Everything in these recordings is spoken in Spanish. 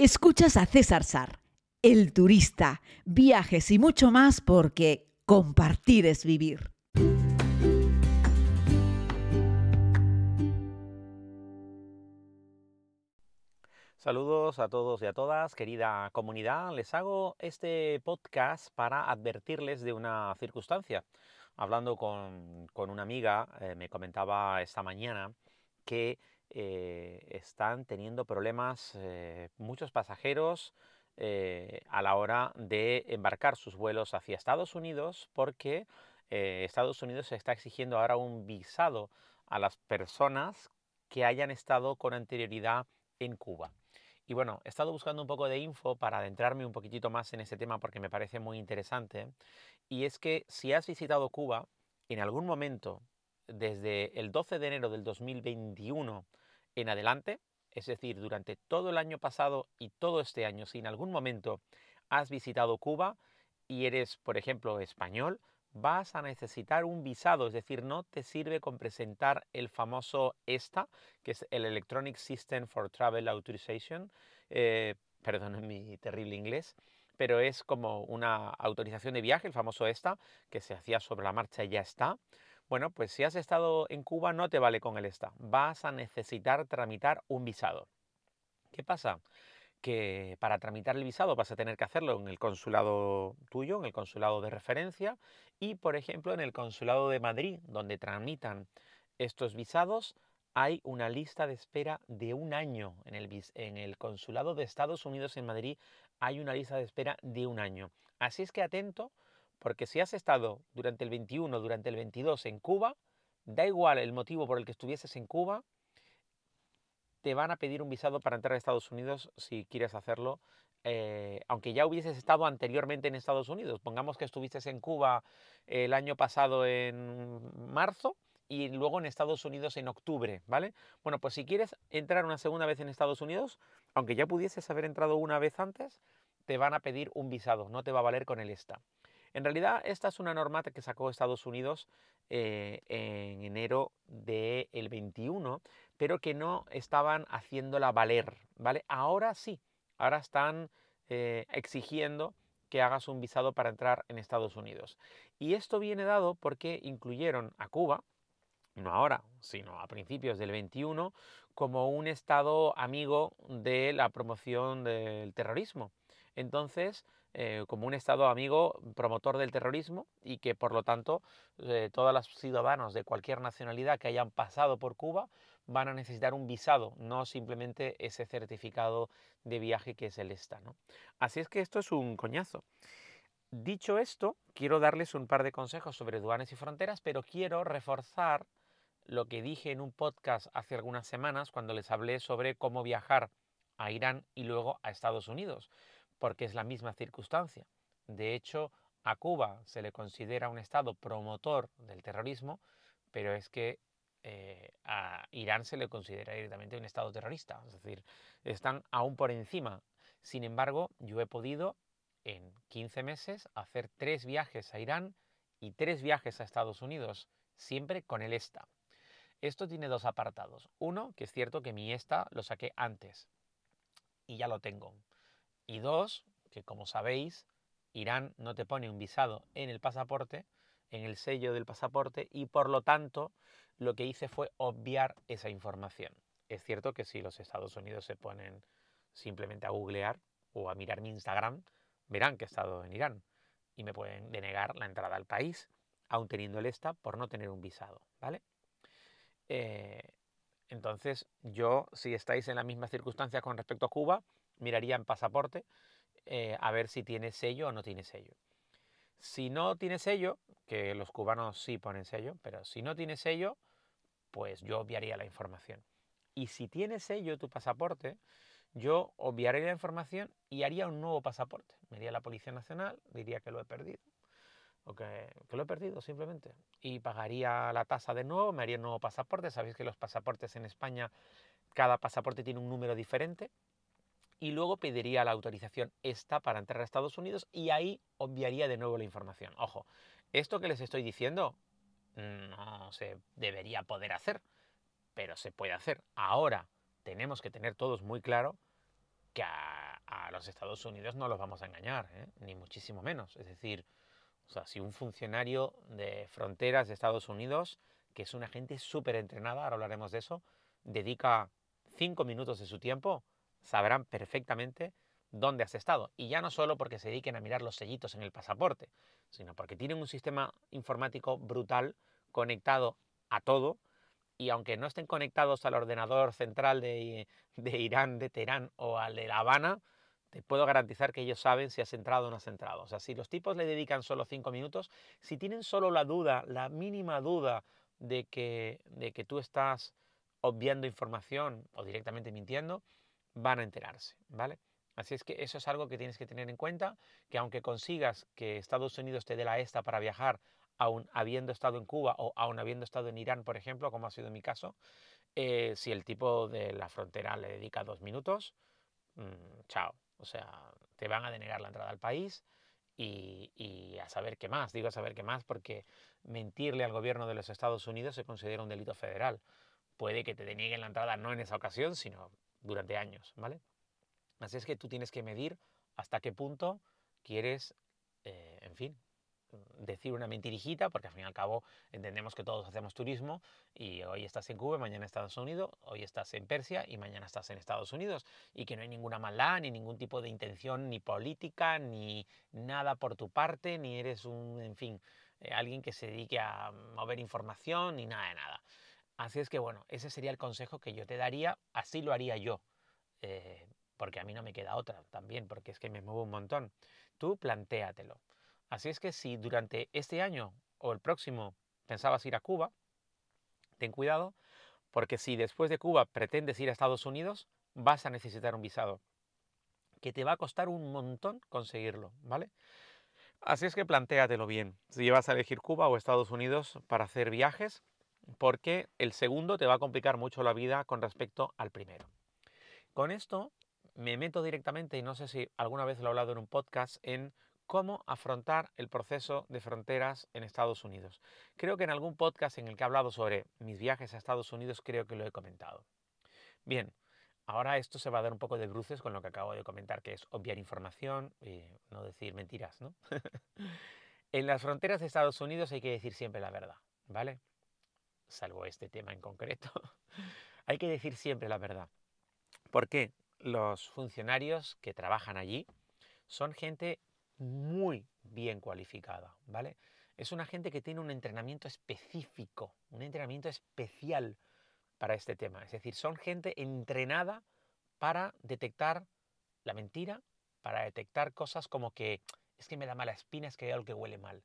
Escuchas a César Sar, el turista, viajes y mucho más porque compartir es vivir. Saludos a todos y a todas, querida comunidad. Les hago este podcast para advertirles de una circunstancia. Hablando con, una amiga, eh, me comentaba esta mañana que eh, están teniendo problemas eh, muchos pasajeros a la hora de embarcar sus vuelos hacia Estados Unidos porque Estados Unidos está exigiendo ahora un visado a las personas que hayan estado con anterioridad en Cuba. Y bueno, he estado buscando un poco de info para adentrarme un poquitito más en ese tema porque me parece muy interesante. Y es que si has visitado Cuba en algún momento desde el 12 de enero del 2021 en adelante, es decir, durante todo el año pasado y todo este año, si en algún momento has visitado Cuba y eres, por ejemplo, español, vas a necesitar un visado, es decir, no te sirve con presentar el famoso ESTA, que es el Electronic System for Travel Authorization, eh, perdón mi terrible inglés, pero es como una autorización de viaje, el famoso ESTA, que se hacía sobre la marcha y ya está. Bueno, pues si has estado en Cuba no te vale con el ESTA, vas a necesitar tramitar un visado. ¿Qué pasa? que para tramitar el visado vas a tener que hacerlo en el consulado tuyo, en el consulado de referencia y, por ejemplo, en el consulado de Madrid, donde tramitan estos visados, hay una lista de espera de un año. En el, en el consulado de Estados Unidos en Madrid hay una lista de espera de un año. Así es que atento, porque si has estado durante el 21, durante el 22 en Cuba, da igual el motivo por el que estuvieses en Cuba, te van a pedir un visado para entrar a Estados Unidos si quieres hacerlo, eh, aunque ya hubieses estado anteriormente en Estados Unidos. Pongamos que estuvieses en Cuba el año pasado en marzo y luego en Estados Unidos en octubre, ¿vale? Bueno, pues si quieres entrar una segunda vez en Estados Unidos, aunque ya pudieses haber entrado una vez antes, te van a pedir un visado, no te va a valer con el ESTA. En realidad, esta es una norma que sacó Estados Unidos eh, en enero del 21, pero que no estaban haciéndola valer, ¿vale? Ahora sí, ahora están eh, exigiendo que hagas un visado para entrar en Estados Unidos. Y esto viene dado porque incluyeron a Cuba, no ahora, sino a principios del 21, como un estado amigo de la promoción del terrorismo. Entonces, eh, como un Estado amigo promotor del terrorismo y que por lo tanto eh, todos los ciudadanos de cualquier nacionalidad que hayan pasado por Cuba van a necesitar un visado, no simplemente ese certificado de viaje que es el ESTA. Así es que esto es un coñazo. Dicho esto, quiero darles un par de consejos sobre aduanas y fronteras, pero quiero reforzar lo que dije en un podcast hace algunas semanas cuando les hablé sobre cómo viajar a Irán y luego a Estados Unidos porque es la misma circunstancia. De hecho, a Cuba se le considera un Estado promotor del terrorismo, pero es que eh, a Irán se le considera directamente un Estado terrorista. Es decir, están aún por encima. Sin embargo, yo he podido en 15 meses hacer tres viajes a Irán y tres viajes a Estados Unidos, siempre con el ESTA. Esto tiene dos apartados. Uno, que es cierto que mi ESTA lo saqué antes y ya lo tengo. Y dos, que como sabéis, Irán no te pone un visado en el pasaporte, en el sello del pasaporte, y por lo tanto lo que hice fue obviar esa información. Es cierto que si los Estados Unidos se ponen simplemente a googlear o a mirar mi Instagram, verán que he estado en Irán y me pueden denegar la entrada al país, aun teniendo el ESTA, por no tener un visado, ¿vale? Eh, entonces, yo, si estáis en la misma circunstancia con respecto a Cuba, miraría en pasaporte eh, a ver si tiene sello o no tiene sello. Si no tiene sello, que los cubanos sí ponen sello, pero si no tiene sello, pues yo obviaría la información. Y si tiene sello tu pasaporte, yo obviaría la información y haría un nuevo pasaporte. Me iría a la Policía Nacional, diría que lo he perdido. O que, que, lo he perdido simplemente. Y pagaría la tasa de nuevo, me haría un nuevo pasaporte. Sabéis que los pasaportes en España, cada pasaporte tiene un número diferente y luego pediría la autorización esta para entrar a Estados Unidos y ahí obviaría de nuevo la información. Ojo, esto que les estoy diciendo no se debería poder hacer, pero se puede hacer. Ahora tenemos que tener todos muy claro que los Estados Unidos no los vamos a engañar, ¿eh? ni muchísimo menos. Es decir, o sea, si un funcionario de fronteras de Estados Unidos, que es una gente súper entrenada, ahora hablaremos de eso, dedica cinco minutos de su tiempo, sabrán perfectamente dónde has estado. Y ya no solo porque se dediquen a mirar los sellitos en el pasaporte, sino porque tienen un sistema informático brutal conectado a todo. Y aunque no estén conectados al ordenador central de, de Irán, de Teherán o al de La Habana, te puedo garantizar que ellos saben si has entrado o no has entrado. O sea, si los tipos le dedican solo cinco minutos, si tienen solo la duda, la mínima duda de que, de que tú estás obviando información o directamente mintiendo, van a enterarse, ¿vale? Así es que eso es algo que tienes que tener en cuenta, que aunque consigas que Estados Unidos te dé la esta para viajar, aún habiendo estado en Cuba o aún habiendo estado en Irán, por ejemplo, como ha sido mi caso, eh, si el tipo de la frontera le dedica dos minutos, mmm, chao. O sea, te van a denegar la entrada al país y, y, a saber qué más. Digo a saber qué más porque mentirle al gobierno de los Estados Unidos se considera un delito federal. Puede que te denieguen la entrada no en esa ocasión, sino durante años, ¿vale? Así es que tú tienes que medir hasta qué punto quieres, eh, en fin, decir una mentirijita, porque al fin y al cabo entendemos que todos hacemos turismo y hoy estás en Cuba, mañana en Estados Unidos, hoy estás en Persia y mañana estás en Estados Unidos y que no hay ninguna maldad, ni ningún tipo de intención ni política, ni nada por tu parte, ni eres un, en fin, eh, alguien que se dedique a mover información, ni nada de nada. Así es que bueno, ese sería el consejo que yo te daría, así lo haría yo. Eh, porque a mí no me queda otra también, porque es que me muevo un montón. Tú plantéatelo. Así es que si durante este año o el próximo pensabas ir a Cuba, ten cuidado, porque si después de Cuba pretendes ir a Estados Unidos, vas a necesitar un visado, que te va a costar un montón conseguirlo, ¿vale? Así es que plantéatelo bien, si vas a elegir Cuba o Estados Unidos para hacer viajes, porque el segundo te va a complicar mucho la vida con respecto al primero. Con esto me meto directamente, y no sé si alguna vez lo he hablado en un podcast, en cómo afrontar el proceso de fronteras en Estados Unidos. Creo que en algún podcast en el que he hablado sobre mis viajes a Estados Unidos creo que lo he comentado. Bien, ahora esto se va a dar un poco de bruces con lo que acabo de comentar, que es obviar información y no decir mentiras, ¿no? en las fronteras de Estados Unidos hay que decir siempre la verdad, ¿vale? Salvo este tema en concreto. hay que decir siempre la verdad. ¿Por qué? los funcionarios que trabajan allí son gente muy bien cualificada, ¿vale? Es una gente que tiene un entrenamiento específico, un entrenamiento especial para este tema. Es decir, son gente entrenada para detectar la mentira, para detectar cosas como que es que me da mala espina, es que hay algo que huele mal.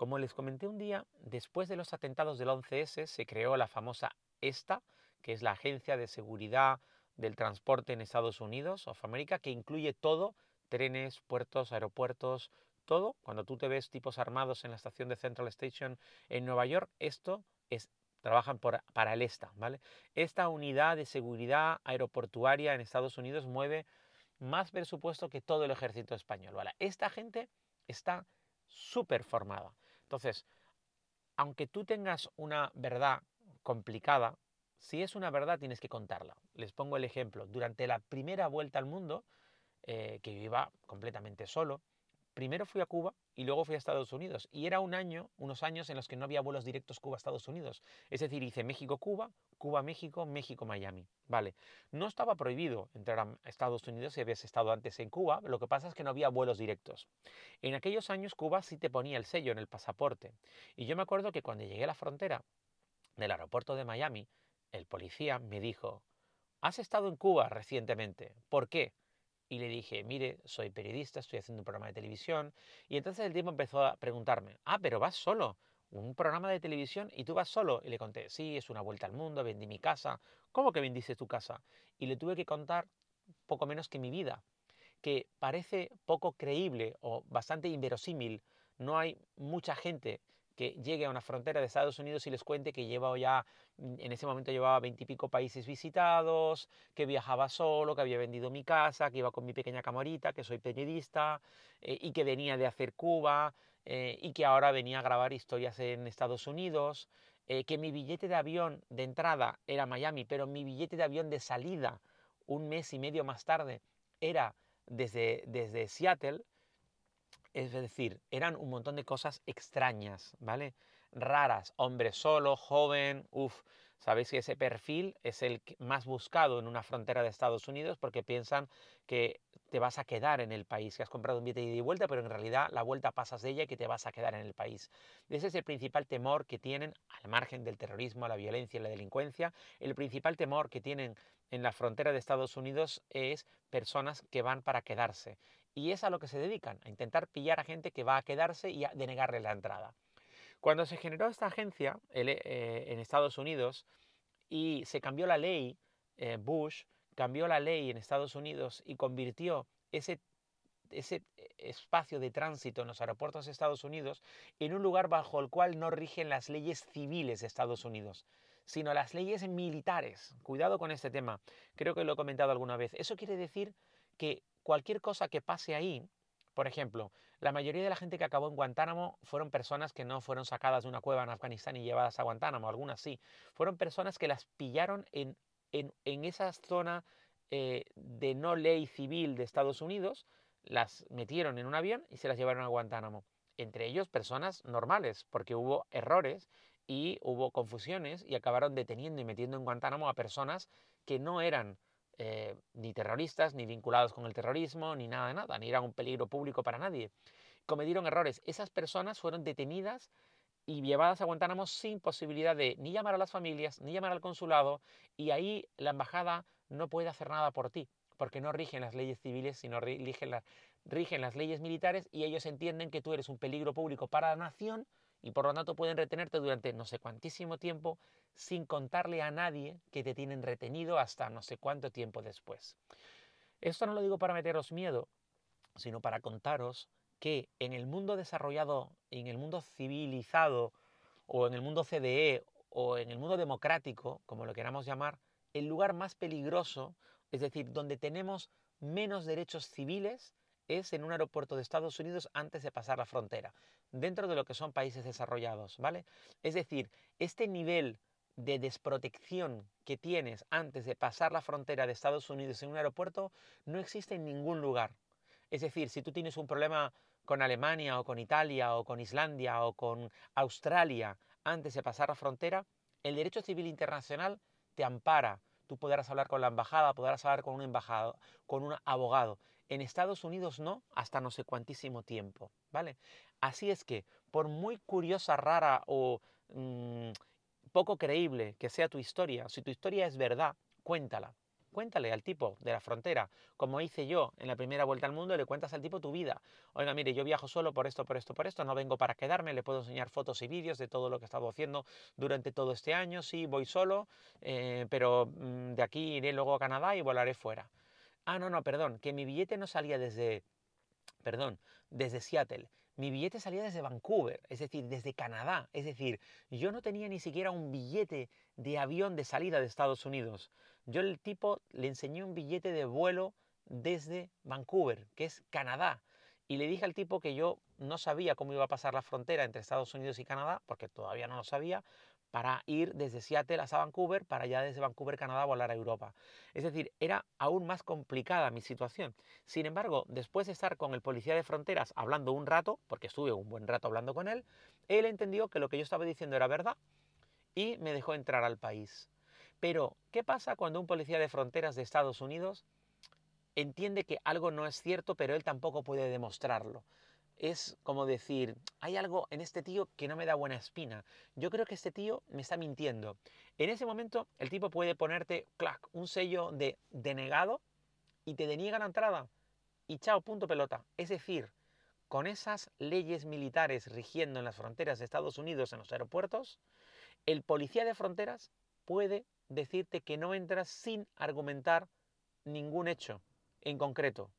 Como les comenté un día, después de los atentados del 11S se creó la famosa ESTA, que es la Agencia de Seguridad del transporte en Estados Unidos of America, que incluye todo, trenes, puertos, aeropuertos, todo. Cuando tú te ves tipos armados en la estación de Central Station en Nueva York, esto es trabajan para el ESTA, ¿vale? Esta unidad de seguridad aeroportuaria en Estados Unidos mueve más presupuesto que todo el ejército español. Esta gente está súper formada. Entonces, aunque tú tengas una verdad complicada, si es una verdad, tienes que contarla. Les pongo el ejemplo. Durante la primera vuelta al mundo, eh, que yo iba completamente solo, primero fui a Cuba y luego fui a Estados Unidos. Y era un año, unos años en los que no había vuelos directos Cuba-Estados Unidos. Es decir, hice México-Cuba, Cuba-México, México-Miami. Vale. No estaba prohibido entrar a Estados Unidos si habías estado antes en Cuba. Lo que pasa es que no había vuelos directos. En aquellos años Cuba sí te ponía el sello en el pasaporte. Y yo me acuerdo que cuando llegué a la frontera del aeropuerto de Miami, el policía me dijo, ¿has estado en Cuba recientemente? ¿Por qué? Y le dije, mire, soy periodista, estoy haciendo un programa de televisión. Y entonces el tipo empezó a preguntarme, ah, pero vas solo, un programa de televisión y tú vas solo. Y le conté, sí, es una vuelta al mundo, vendí mi casa. ¿Cómo que vendiste tu casa? Y le tuve que contar poco menos que mi vida, que parece poco creíble o bastante inverosímil. No hay mucha gente que llegue a una frontera de Estados Unidos y les cuente que lleva ya, mm, en ese momento llevaba veintipico países visitados, que viajaba solo, que había vendido mi casa, que iba con mi pequeña camarita, que soy periodista eh, y que venía de hacer Cuba eh, y que ahora venía a grabar historias en Estados Unidos, eh, que mi billete de avión de entrada era Miami, pero mi billete de avión de salida un mes y medio más tarde era desde, desde Seattle, es decir, eran un montón de cosas extrañas, ¿vale? Raras, hombre solo, joven, uff, Sabéis que ese perfil es el más buscado en una frontera de Estados Unidos porque piensan que te vas a quedar en el país, que has comprado un billete de ida y vuelta, pero en realidad la vuelta pasas de ella y que te vas a quedar en el país. Ese es el principal temor que tienen, al margen del terrorismo, la violencia y la delincuencia, el principal temor que tienen en la frontera de Estados Unidos es personas que van para quedarse. Y es a lo que se dedican, a intentar pillar a gente que va a quedarse y a denegarle la entrada. Cuando se generó esta agencia eh, en Estados Unidos y se cambió la ley, eh, Bush cambió la ley en Estados Unidos y convirtió ese, ese espacio de tránsito en los aeropuertos de Estados Unidos en un lugar bajo el cual no rigen las leyes civiles de Estados Unidos sino las leyes militares. Cuidado con este tema, creo que lo he comentado alguna vez. Eso quiere decir que cualquier cosa que pase ahí por ejemplo, la mayoría de la gente que acabó en Guantánamo fueron personas que no fueron sacadas de una cueva en Afganistán y llevadas a Guantánamo, algunas sí. Fueron personas que las pillaron en, en, esa zona eh, de no ley civil de Estados Unidos, las metieron en un avión y se las llevaron a Guantánamo. Entre ellos personas normales, porque hubo errores y hubo confusiones y acabaron deteniendo y metiendo en Guantánamo a personas que no eran eh, ni terroristas, ni vinculados con el terrorismo, ni nada de nada, ni eran un peligro público para nadie. Cometieron errores. Esas personas fueron detenidas y llevadas a Guantánamo sin posibilidad de ni llamar a las familias, ni llamar al consulado, y ahí la embajada no puede hacer nada por ti, porque no rigen las leyes civiles, sino rigen, rigen las leyes militares, y ellos entienden que tú eres un peligro público para la nación y por lo tanto pueden retenerte durante no sé cuantísimo tiempo sin contarle a nadie que te tienen retenido hasta no sé cuánto tiempo después. Esto no lo digo para meteros miedo, sino para contaros que en el mundo desarrollado, en el mundo civilizado, o en el mundo CDE, o en el mundo democrático, como lo queramos llamar, el lugar más peligroso, es decir, donde tenemos menos derechos civiles, es en un aeropuerto de Estados Unidos antes de pasar la frontera, dentro de lo que son países desarrollados, ¿vale? Es decir, este nivel de desprotección que tienes antes de pasar la frontera de Estados Unidos en un aeropuerto no existe en ningún lugar. Es decir, si tú tienes un problema con Alemania o con Italia o con Islandia o con Australia antes de pasar la frontera, el derecho civil internacional te ampara. Tú podrás hablar con la embajada, podrás hablar con un embajado, con un abogado. En Estados Unidos no, hasta no sé cuantísimo tiempo, ¿vale? Así es que, por muy curiosa, rara o mm, poco creíble que sea tu historia, si tu historia es verdad, cuéntala. Cuéntale al tipo de la frontera, como hice yo en la primera vuelta al mundo, le cuentas al tipo tu vida. Oiga, mire, yo viajo solo por esto, por esto, por esto, no vengo para quedarme, le puedo enseñar fotos y vídeos de todo lo que he estado haciendo durante todo este año, sí, voy solo, eh, pero mm, de aquí iré luego a Canadá y volaré fuera. Ah, no, no, perdón, que mi billete no salía desde, perdón, desde Seattle. Mi billete salía desde Vancouver, es decir, desde Canadá. Es decir, yo no tenía ni siquiera un billete de avión de salida de Estados Unidos. Yo el tipo le enseñé un billete de vuelo desde Vancouver, que es Canadá. Y le dije al tipo que yo no sabía cómo iba a pasar la frontera entre Estados Unidos y Canadá, porque todavía no lo sabía, para ir desde Seattle hasta Vancouver, para ya desde Vancouver, Canadá, volar a Europa. Es decir, era aún más complicada mi situación. Sin embargo, después de estar con el policía de fronteras hablando un rato, porque estuve un buen rato hablando con él, él entendió que lo que yo estaba diciendo era verdad y me dejó entrar al país. Pero, ¿qué pasa cuando un policía de fronteras de Estados Unidos entiende que algo no es cierto, pero él tampoco puede demostrarlo? Es como decir, hay algo en este tío que no me da buena espina. Yo creo que este tío me está mintiendo. En ese momento el tipo puede ponerte, clac, un sello de denegado y te deniega la entrada. Y chao, punto pelota. Es decir, con esas leyes militares rigiendo en las fronteras de Estados Unidos en los aeropuertos, el policía de fronteras puede decirte que no entras sin argumentar ningún hecho en concreto.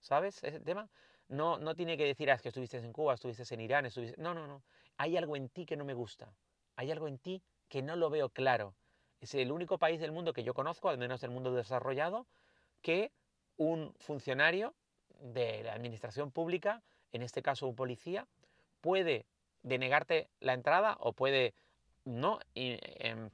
¿Sabes ese tema? No, no tiene que decir, ah, que estuviste en Cuba, estuviste en Irán, estuviste... No, no, no. Hay algo en ti que no me gusta. Hay algo en ti que no lo veo claro. Es el único país del mundo que yo conozco, al menos del mundo desarrollado, que un funcionario de la administración pública, en este caso un policía, puede denegarte la entrada o puede no em,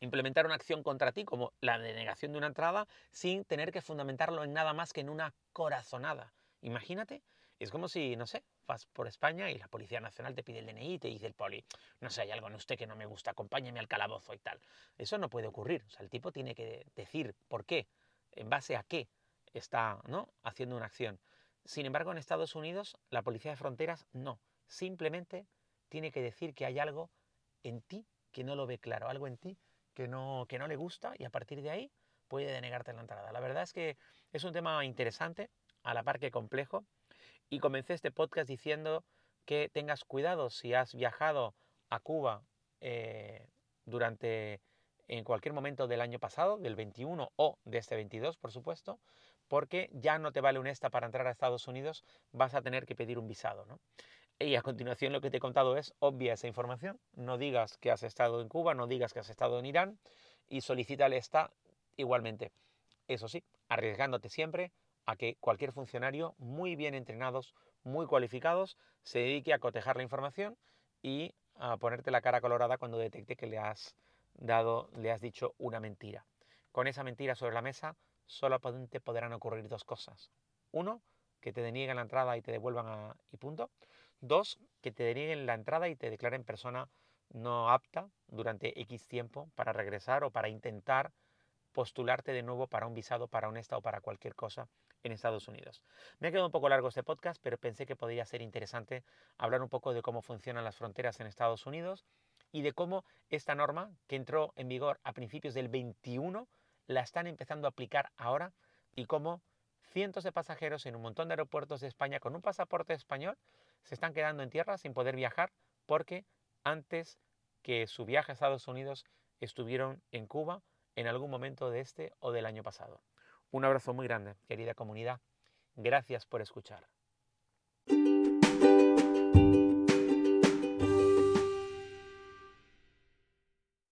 implementar una acción contra ti, como la denegación de una entrada, sin tener que fundamentarlo en nada más que en una corazonada. Imagínate, es como si, no sé, vas por España y la Policía Nacional te pide el DNI y te dice el poli, no sé, hay algo en usted que no me gusta, acompáñeme al calabozo y tal. Eso no puede ocurrir. O sea, el tipo tiene que decir por qué, en base a qué está ¿no? haciendo una acción. Sin embargo, en Estados Unidos, la Policía de Fronteras no. Simplemente tiene que decir que hay algo en ti que no lo ve claro, algo en ti que no, que no le gusta y a partir de ahí puede denegarte la entrada. La verdad es que es un tema interesante, a la par que complejo, y comencé este podcast diciendo que tengas cuidado si has viajado a Cuba eh, durante en cualquier momento del año pasado, del 21 o de este 22, por supuesto, porque ya no te vale un esta para entrar a Estados Unidos, vas a tener que pedir un visado. ¿no? Y a continuación lo que te he contado es obvia esa información. No digas que has estado en Cuba, no digas que has estado en Irán y solicítale esta igualmente. Eso sí, arriesgándote siempre a que cualquier funcionario muy bien entrenados, muy cualificados, se dedique a cotejar la información y a ponerte la cara colorada cuando detecte que le has dado, le has dicho una mentira. Con esa mentira sobre la mesa, solamente podrán ocurrir dos cosas. Uno, que te denieguen la entrada y te devuelvan a, y punto. Dos, que te denieguen la entrada y te declaren persona no apta durante X tiempo para regresar o para intentar postularte de nuevo para un visado, para un esta o para cualquier cosa en Estados Unidos. Me ha quedado un poco largo este podcast, pero pensé que podría ser interesante hablar un poco de cómo funcionan las fronteras en Estados Unidos y de cómo esta norma, que entró en vigor a principios del 21, la están empezando a aplicar ahora y cómo cientos de pasajeros en un montón de aeropuertos de España con un pasaporte español se están quedando en tierra sin poder viajar porque antes que su viaje a Estados Unidos estuvieron en Cuba en algún momento de este o del año pasado. Un abrazo muy grande, querida comunidad. Gracias por escuchar.